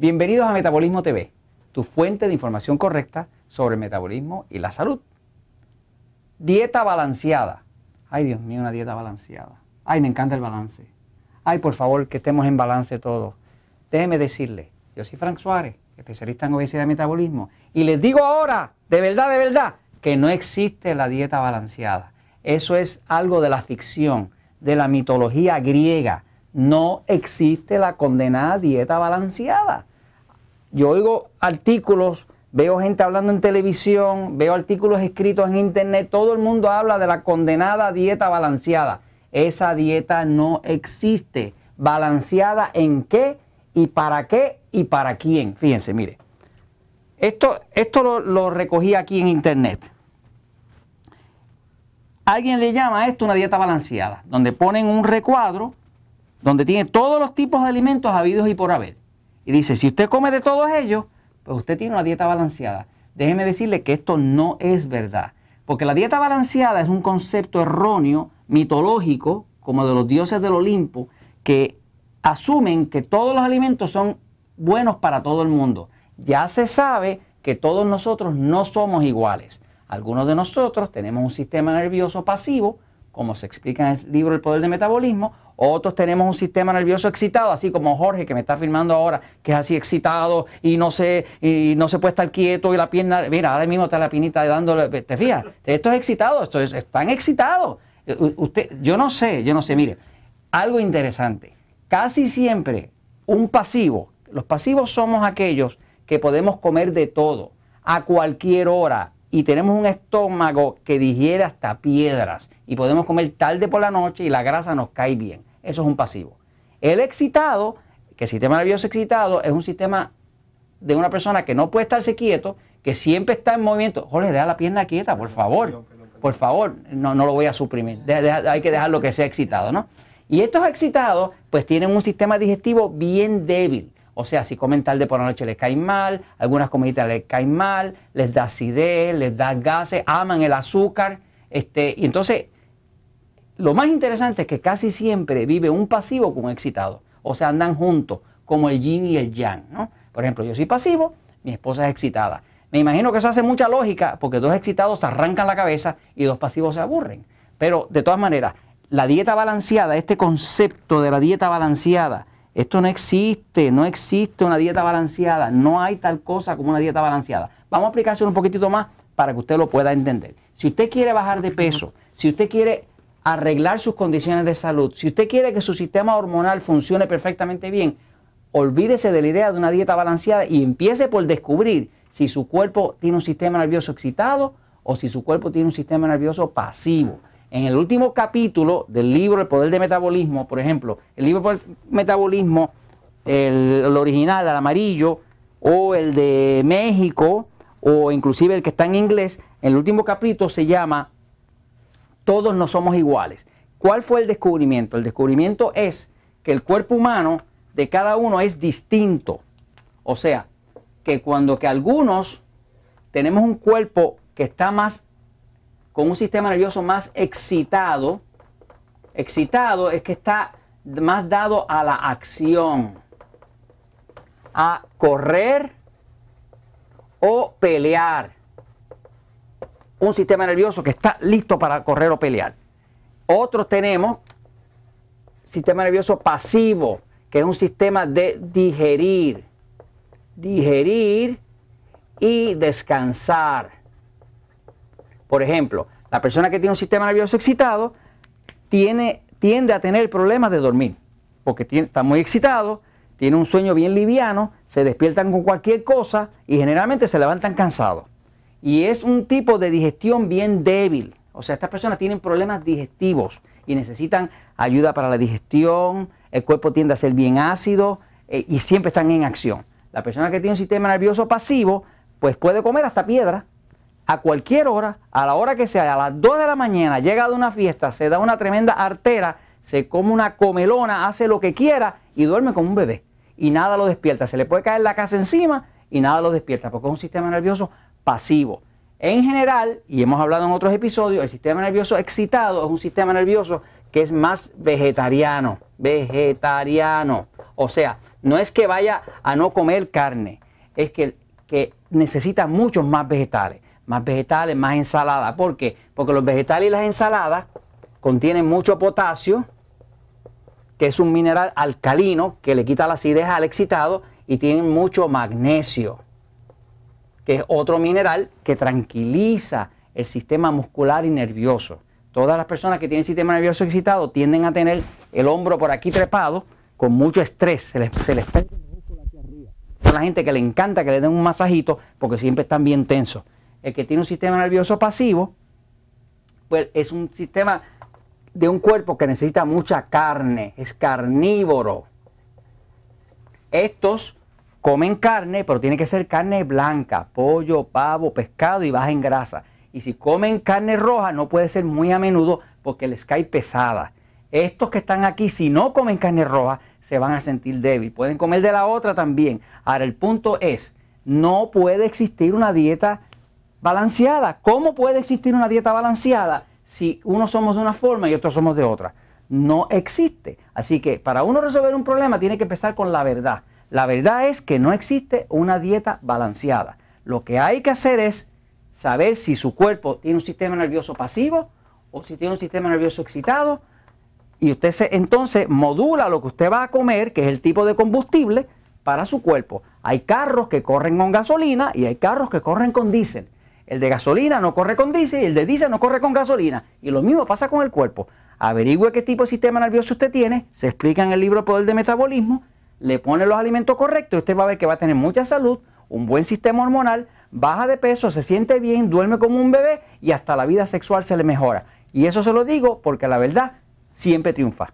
Bienvenidos a Metabolismo TV, tu fuente de información correcta sobre el metabolismo y la salud. Dieta balanceada. Ay, Dios mío, una dieta balanceada. Ay, me encanta el balance. Ay, por favor, que estemos en balance todos. Déjeme decirle, yo soy Frank Suárez, especialista en obesidad y metabolismo, y les digo ahora, de verdad, de verdad, que no existe la dieta balanceada. Eso es algo de la ficción, de la mitología griega. No existe la condenada dieta balanceada. Yo oigo artículos, veo gente hablando en televisión, veo artículos escritos en internet, todo el mundo habla de la condenada dieta balanceada. Esa dieta no existe. ¿Balanceada en qué? ¿Y para qué? ¿Y para quién? Fíjense, mire. Esto, esto lo, lo recogí aquí en internet. Alguien le llama a esto una dieta balanceada, donde ponen un recuadro donde tiene todos los tipos de alimentos habidos y por haber. Y dice, si usted come de todos ellos, pues usted tiene una dieta balanceada. Déjeme decirle que esto no es verdad. Porque la dieta balanceada es un concepto erróneo, mitológico, como de los dioses del Olimpo, que asumen que todos los alimentos son buenos para todo el mundo. Ya se sabe que todos nosotros no somos iguales. Algunos de nosotros tenemos un sistema nervioso pasivo, como se explica en el libro El Poder del Metabolismo, otros tenemos un sistema nervioso excitado, así como Jorge que me está filmando ahora, que es así excitado y no se, y no se puede estar quieto y la pierna, mira, ahora mismo está la pinita dándole, ¿te fijas? Esto es excitado, esto es, están excitados. Usted, yo no sé, yo no sé, mire, algo interesante. Casi siempre un pasivo, los pasivos somos aquellos que podemos comer de todo, a cualquier hora, y tenemos un estómago que digiere hasta piedras y podemos comer tarde por la noche y la grasa nos cae bien. Eso es un pasivo. El excitado, que el sistema nervioso excitado es un sistema de una persona que no puede estarse quieto, que siempre está en movimiento. Jorge, deja la pierna quieta, por favor. Por favor, no, no lo voy a suprimir. hay que dejarlo que sea excitado, ¿no? Y estos excitados, pues tienen un sistema digestivo bien débil. O sea, si comen tarde por la noche les cae mal, algunas comiditas les caen mal, les da acidez, les da gases, aman el azúcar. Este, y entonces, lo más interesante es que casi siempre vive un pasivo con un excitado. O sea, andan juntos, como el yin y el yang. ¿no? Por ejemplo, yo soy pasivo, mi esposa es excitada. Me imagino que eso hace mucha lógica porque dos excitados se arrancan la cabeza y dos pasivos se aburren. Pero de todas maneras, la dieta balanceada, este concepto de la dieta balanceada, esto no existe, no existe una dieta balanceada, no hay tal cosa como una dieta balanceada. Vamos a aplicárselo un poquitito más para que usted lo pueda entender. Si usted quiere bajar de peso, si usted quiere arreglar sus condiciones de salud, si usted quiere que su sistema hormonal funcione perfectamente bien, olvídese de la idea de una dieta balanceada y empiece por descubrir si su cuerpo tiene un sistema nervioso excitado o si su cuerpo tiene un sistema nervioso pasivo. En el último capítulo del libro El Poder de Metabolismo, por ejemplo, el libro El Metabolismo, el, el original, el amarillo, o el de México, o inclusive el que está en inglés, el último capítulo se llama Todos no somos iguales. ¿Cuál fue el descubrimiento? El descubrimiento es que el cuerpo humano de cada uno es distinto. O sea, que cuando que algunos tenemos un cuerpo que está más con un sistema nervioso más excitado, excitado es que está más dado a la acción, a correr o pelear. Un sistema nervioso que está listo para correr o pelear. Otros tenemos sistema nervioso pasivo, que es un sistema de digerir, digerir y descansar. Por ejemplo, la persona que tiene un sistema nervioso excitado tiene, tiende a tener problemas de dormir, porque está muy excitado, tiene un sueño bien liviano, se despiertan con cualquier cosa y generalmente se levantan cansados. Y es un tipo de digestión bien débil. O sea, estas personas tienen problemas digestivos y necesitan ayuda para la digestión, el cuerpo tiende a ser bien ácido eh, y siempre están en acción. La persona que tiene un sistema nervioso pasivo, pues puede comer hasta piedra, a cualquier hora, a la hora que sea, a las 2 de la mañana, llega de una fiesta, se da una tremenda artera, se come una comelona, hace lo que quiera y duerme como un bebé. Y nada lo despierta. Se le puede caer la casa encima y nada lo despierta porque es un sistema nervioso pasivo. En general, y hemos hablado en otros episodios, el sistema nervioso excitado es un sistema nervioso que es más vegetariano, vegetariano. O sea, no es que vaya a no comer carne, es que, que necesita muchos más vegetales. Más vegetales, más ensalada. ¿Por qué? Porque los vegetales y las ensaladas contienen mucho potasio, que es un mineral alcalino que le quita la acidez al excitado, y tienen mucho magnesio, que es otro mineral que tranquiliza el sistema muscular y nervioso. Todas las personas que tienen sistema nervioso excitado tienden a tener el hombro por aquí trepado con mucho estrés, se les, se les pega el arriba. Son la gente que le encanta que le den un masajito porque siempre están bien tensos. El que tiene un sistema nervioso pasivo, pues es un sistema de un cuerpo que necesita mucha carne, es carnívoro. Estos comen carne, pero tiene que ser carne blanca, pollo, pavo, pescado y baja en grasa. Y si comen carne roja, no puede ser muy a menudo porque les cae pesada. Estos que están aquí, si no comen carne roja, se van a sentir débil. Pueden comer de la otra también. Ahora, el punto es, no puede existir una dieta balanceada. ¿Cómo puede existir una dieta balanceada si uno somos de una forma y otros somos de otra? No existe. Así que para uno resolver un problema tiene que empezar con la verdad. La verdad es que no existe una dieta balanceada. Lo que hay que hacer es saber si su cuerpo tiene un sistema nervioso pasivo o si tiene un sistema nervioso excitado y usted entonces modula lo que usted va a comer, que es el tipo de combustible, para su cuerpo. Hay carros que corren con gasolina y hay carros que corren con diésel. El de gasolina no corre con diésel y el de diésel no corre con gasolina. Y lo mismo pasa con el cuerpo. Averigüe qué tipo de sistema nervioso usted tiene, se explica en el libro Poder de Metabolismo, le pone los alimentos correctos usted va a ver que va a tener mucha salud, un buen sistema hormonal, baja de peso, se siente bien, duerme como un bebé y hasta la vida sexual se le mejora. Y eso se lo digo porque la verdad siempre triunfa.